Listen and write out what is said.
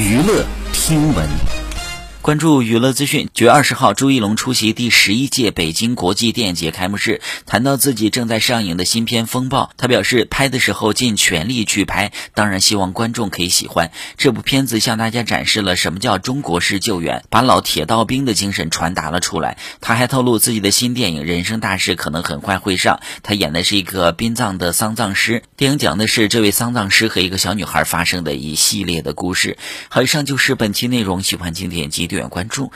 娱乐听闻。关注娱乐资讯。九月二十号，朱一龙出席第十一届北京国际电影节开幕式，谈到自己正在上映的新片《风暴》，他表示拍的时候尽全力去拍，当然希望观众可以喜欢。这部片子向大家展示了什么叫中国式救援，把老铁道兵的精神传达了出来。他还透露自己的新电影《人生大事》可能很快会上，他演的是一个殡葬的丧葬师。电影讲的是这位丧葬师和一个小女孩发生的一系列的故事。好，以上就是本期内容，喜欢请点击。订阅关注。